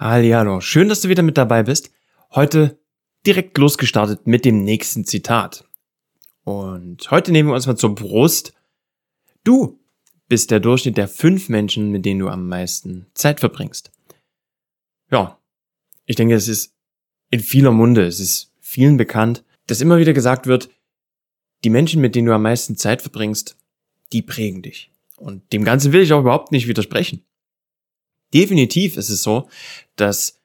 Hallihallo, schön, dass du wieder mit dabei bist. Heute direkt losgestartet mit dem nächsten Zitat. Und heute nehmen wir uns mal zur Brust. Du bist der Durchschnitt der fünf Menschen, mit denen du am meisten Zeit verbringst. Ja, ich denke, es ist in vieler Munde, es ist vielen bekannt, dass immer wieder gesagt wird, die Menschen, mit denen du am meisten Zeit verbringst, die prägen dich. Und dem Ganzen will ich auch überhaupt nicht widersprechen. Definitiv ist es so, dass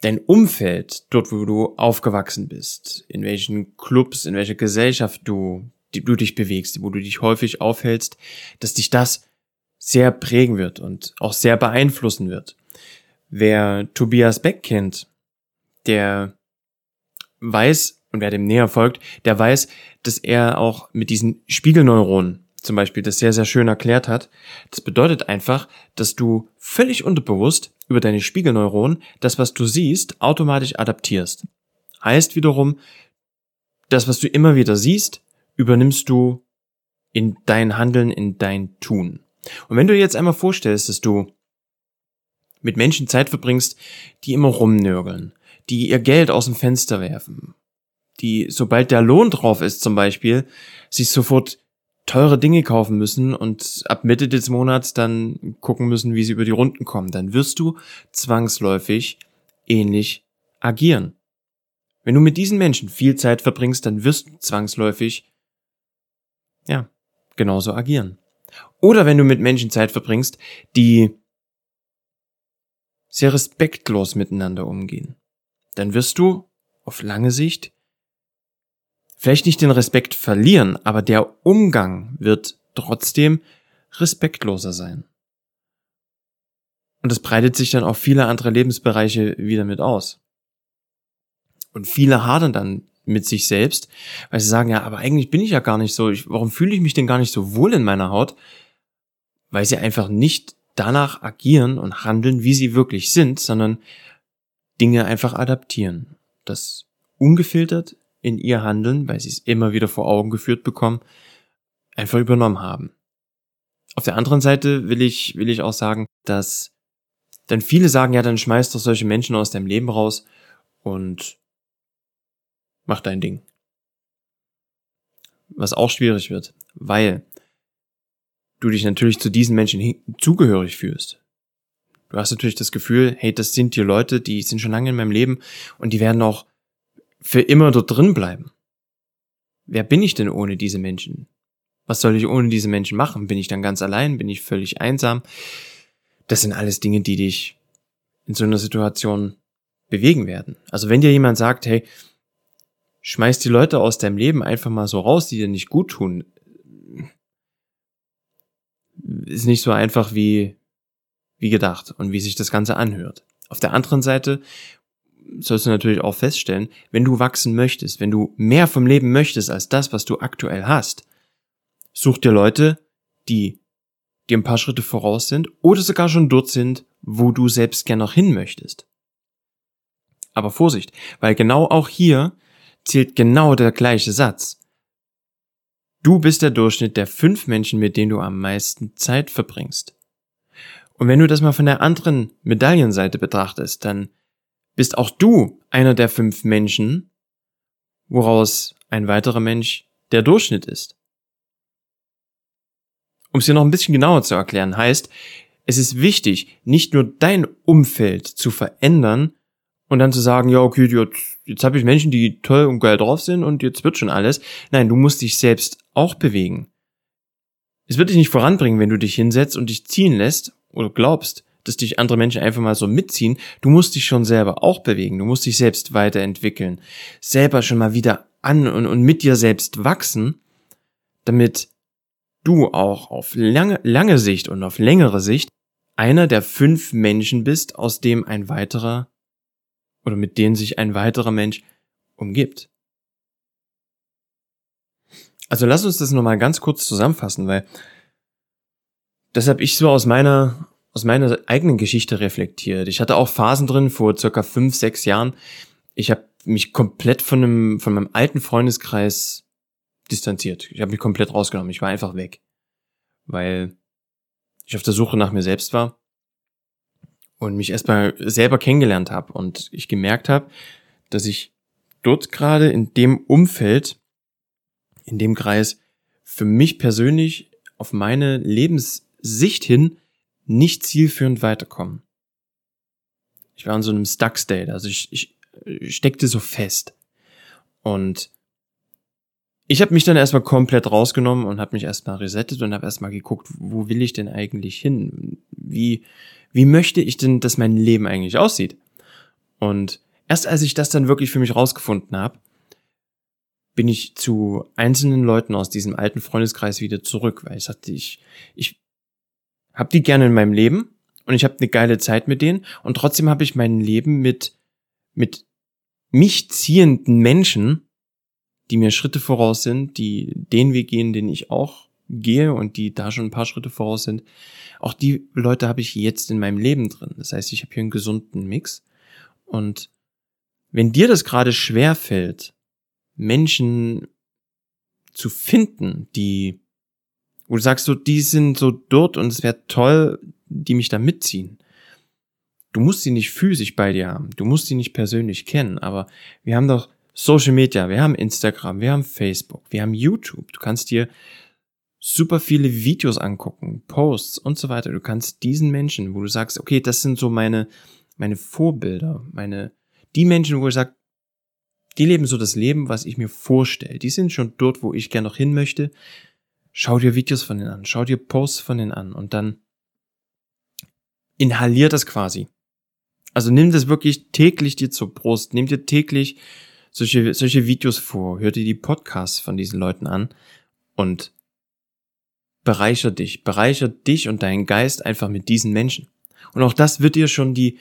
dein Umfeld, dort wo du aufgewachsen bist, in welchen Clubs, in welcher Gesellschaft du, die, du dich bewegst, wo du dich häufig aufhältst, dass dich das sehr prägen wird und auch sehr beeinflussen wird. Wer Tobias Beck kennt, der weiß, und wer dem näher folgt, der weiß, dass er auch mit diesen Spiegelneuronen zum Beispiel das sehr, sehr schön erklärt hat. Das bedeutet einfach, dass du völlig unterbewusst über deine Spiegelneuronen das, was du siehst, automatisch adaptierst. Heißt wiederum, das, was du immer wieder siehst, übernimmst du in dein Handeln, in dein Tun. Und wenn du dir jetzt einmal vorstellst, dass du mit Menschen Zeit verbringst, die immer rumnörgeln, die ihr Geld aus dem Fenster werfen, die, sobald der Lohn drauf ist zum Beispiel, sich sofort teure Dinge kaufen müssen und ab Mitte des Monats dann gucken müssen, wie sie über die Runden kommen, dann wirst du zwangsläufig ähnlich agieren. Wenn du mit diesen Menschen viel Zeit verbringst, dann wirst du zwangsläufig, ja, genauso agieren. Oder wenn du mit Menschen Zeit verbringst, die sehr respektlos miteinander umgehen, dann wirst du auf lange Sicht vielleicht nicht den Respekt verlieren, aber der Umgang wird trotzdem respektloser sein. Und das breitet sich dann auf viele andere Lebensbereiche wieder mit aus. Und viele hadern dann mit sich selbst, weil sie sagen, ja, aber eigentlich bin ich ja gar nicht so, ich, warum fühle ich mich denn gar nicht so wohl in meiner Haut? Weil sie einfach nicht danach agieren und handeln, wie sie wirklich sind, sondern Dinge einfach adaptieren. Das ungefiltert in ihr Handeln, weil sie es immer wieder vor Augen geführt bekommen, einfach übernommen haben. Auf der anderen Seite will ich, will ich auch sagen, dass dann viele sagen, ja, dann schmeißt doch solche Menschen aus deinem Leben raus und mach dein Ding. Was auch schwierig wird, weil du dich natürlich zu diesen Menschen zugehörig fühlst. Du hast natürlich das Gefühl, hey, das sind die Leute, die sind schon lange in meinem Leben und die werden auch für immer dort drin bleiben. Wer bin ich denn ohne diese Menschen? Was soll ich ohne diese Menschen machen? Bin ich dann ganz allein? Bin ich völlig einsam? Das sind alles Dinge, die dich in so einer Situation bewegen werden. Also wenn dir jemand sagt, hey, schmeiß die Leute aus deinem Leben einfach mal so raus, die dir nicht gut tun, ist nicht so einfach wie, wie gedacht und wie sich das Ganze anhört. Auf der anderen Seite sollst du natürlich auch feststellen, wenn du wachsen möchtest, wenn du mehr vom Leben möchtest als das, was du aktuell hast, such dir Leute, die dir ein paar Schritte voraus sind oder sogar schon dort sind, wo du selbst gern noch hin möchtest. Aber Vorsicht, weil genau auch hier zählt genau der gleiche Satz. Du bist der Durchschnitt der fünf Menschen, mit denen du am meisten Zeit verbringst. Und wenn du das mal von der anderen Medaillenseite betrachtest, dann bist auch du einer der fünf Menschen, woraus ein weiterer Mensch der Durchschnitt ist. Um es dir noch ein bisschen genauer zu erklären, heißt, es ist wichtig, nicht nur dein Umfeld zu verändern und dann zu sagen, ja, okay, jetzt, jetzt habe ich Menschen, die toll und geil drauf sind und jetzt wird schon alles. Nein, du musst dich selbst auch bewegen. Es wird dich nicht voranbringen, wenn du dich hinsetzt und dich ziehen lässt oder glaubst, dass dich andere Menschen einfach mal so mitziehen. Du musst dich schon selber auch bewegen. Du musst dich selbst weiterentwickeln. Selber schon mal wieder an und, und mit dir selbst wachsen, damit du auch auf lange, lange Sicht und auf längere Sicht einer der fünf Menschen bist, aus dem ein weiterer oder mit denen sich ein weiterer Mensch umgibt. Also lass uns das nochmal ganz kurz zusammenfassen, weil das habe ich so aus meiner aus meiner eigenen Geschichte reflektiert. Ich hatte auch Phasen drin vor circa fünf, sechs Jahren. Ich habe mich komplett von einem, von meinem alten Freundeskreis distanziert. Ich habe mich komplett rausgenommen. Ich war einfach weg. Weil ich auf der Suche nach mir selbst war. und mich erstmal selber kennengelernt habe und ich gemerkt habe, dass ich dort gerade in dem Umfeld, in dem Kreis für mich persönlich auf meine Lebenssicht hin nicht zielführend weiterkommen. Ich war in so einem Stuck State, also ich, ich steckte so fest. Und ich habe mich dann erstmal komplett rausgenommen und habe mich erstmal resettet und habe erstmal geguckt, wo will ich denn eigentlich hin? Wie, wie möchte ich denn, dass mein Leben eigentlich aussieht? Und erst als ich das dann wirklich für mich rausgefunden habe, bin ich zu einzelnen Leuten aus diesem alten Freundeskreis wieder zurück, weil ich sagte, ich, ich habe die gerne in meinem Leben und ich habe eine geile Zeit mit denen und trotzdem habe ich mein Leben mit, mit mich ziehenden Menschen die mir Schritte voraus sind, die den Weg gehen, den ich auch gehe und die da schon ein paar Schritte voraus sind. Auch die Leute habe ich jetzt in meinem Leben drin. Das heißt, ich habe hier einen gesunden Mix. Und wenn dir das gerade schwer fällt, Menschen zu finden, die, wo du sagst, so, die sind so dort und es wäre toll, die mich da mitziehen. Du musst sie nicht physisch bei dir haben, du musst sie nicht persönlich kennen, aber wir haben doch Social Media, wir haben Instagram, wir haben Facebook, wir haben YouTube. Du kannst dir super viele Videos angucken, Posts und so weiter. Du kannst diesen Menschen, wo du sagst, okay, das sind so meine, meine Vorbilder, meine, die Menschen, wo ich sage, die leben so das Leben, was ich mir vorstelle. Die sind schon dort, wo ich gerne noch hin möchte. Schau dir Videos von denen an, schau dir Posts von denen an. Und dann inhalier das quasi. Also nimm das wirklich täglich dir zur Brust, nimm dir täglich solche, solche Videos vor, hör dir die Podcasts von diesen Leuten an und bereicher dich, bereicher dich und deinen Geist einfach mit diesen Menschen. Und auch das wird dir schon die,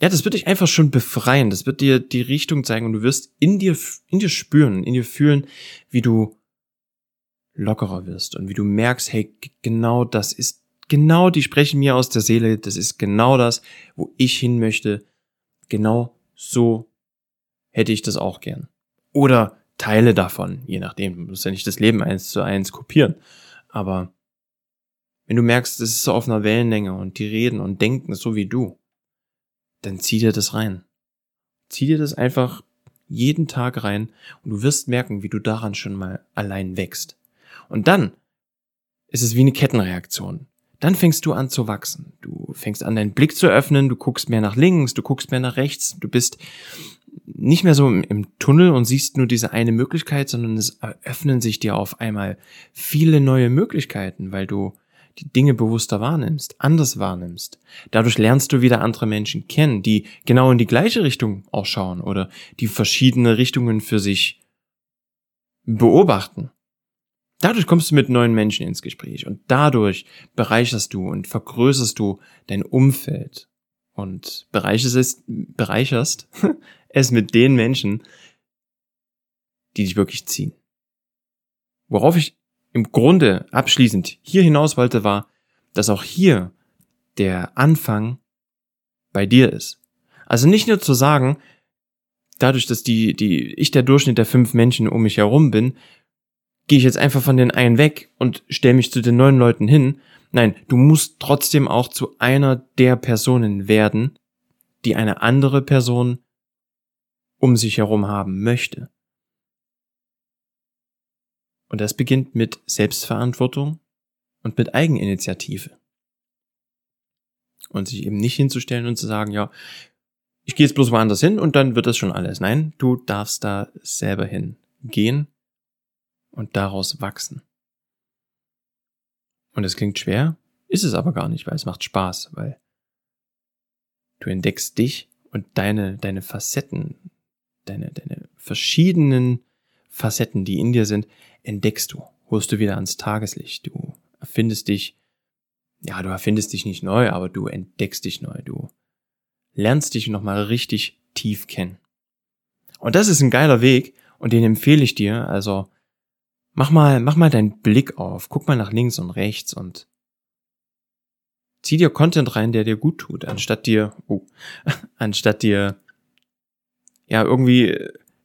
ja, das wird dich einfach schon befreien, das wird dir die Richtung zeigen und du wirst in dir, in dir spüren, in dir fühlen, wie du lockerer wirst und wie du merkst, hey, genau das ist, genau die sprechen mir aus der Seele, das ist genau das, wo ich hin möchte, genau so hätte ich das auch gern. Oder Teile davon, je nachdem. Du musst ja nicht das Leben eins zu eins kopieren. Aber wenn du merkst, es ist so auf einer Wellenlänge und die reden und denken so wie du, dann zieh dir das rein. Zieh dir das einfach jeden Tag rein und du wirst merken, wie du daran schon mal allein wächst. Und dann ist es wie eine Kettenreaktion. Dann fängst du an zu wachsen. Du fängst an, deinen Blick zu öffnen, du guckst mehr nach links, du guckst mehr nach rechts, du bist nicht mehr so im, Tunnel und siehst nur diese eine Möglichkeit, sondern es eröffnen sich dir auf einmal viele neue Möglichkeiten, weil du die Dinge bewusster wahrnimmst, anders wahrnimmst. Dadurch lernst du wieder andere Menschen kennen, die genau in die gleiche Richtung auch schauen oder die verschiedene Richtungen für sich beobachten. Dadurch kommst du mit neuen Menschen ins Gespräch und dadurch bereicherst du und vergrößerst du dein Umfeld und bereicherst es, bereicherst es mit den Menschen, die dich wirklich ziehen. Worauf ich im Grunde abschließend hier hinaus wollte, war, dass auch hier der Anfang bei dir ist. Also nicht nur zu sagen, dadurch, dass die, die, ich der Durchschnitt der fünf Menschen um mich herum bin, gehe ich jetzt einfach von den einen weg und stelle mich zu den neuen Leuten hin. Nein, du musst trotzdem auch zu einer der Personen werden, die eine andere Person um sich herum haben möchte. Und das beginnt mit Selbstverantwortung und mit Eigeninitiative. Und sich eben nicht hinzustellen und zu sagen, ja, ich gehe jetzt bloß woanders hin und dann wird das schon alles. Nein, du darfst da selber hingehen und daraus wachsen. Und es klingt schwer, ist es aber gar nicht, weil es macht Spaß, weil du entdeckst dich und deine, deine Facetten, deine, deine verschiedenen Facetten, die in dir sind, entdeckst du, holst du wieder ans Tageslicht. Du erfindest dich, ja, du erfindest dich nicht neu, aber du entdeckst dich neu. Du lernst dich nochmal richtig tief kennen. Und das ist ein geiler Weg und den empfehle ich dir. Also mach mal, mach mal deinen Blick auf, guck mal nach links und rechts und zieh dir Content rein, der dir gut tut, anstatt dir, oh, anstatt dir ja, irgendwie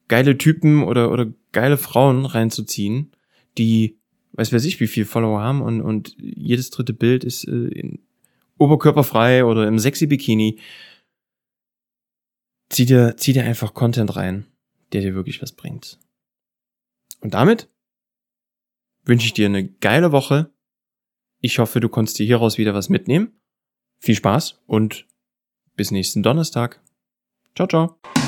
geile Typen oder, oder geile Frauen reinzuziehen, die, weiß wer sich, wie viel Follower haben und, und jedes dritte Bild ist äh, in oberkörperfrei oder im sexy Bikini. Zieh dir, zieh dir einfach Content rein, der dir wirklich was bringt. Und damit wünsche ich dir eine geile Woche. Ich hoffe, du konntest dir hieraus wieder was mitnehmen. Viel Spaß und bis nächsten Donnerstag. Ciao, ciao.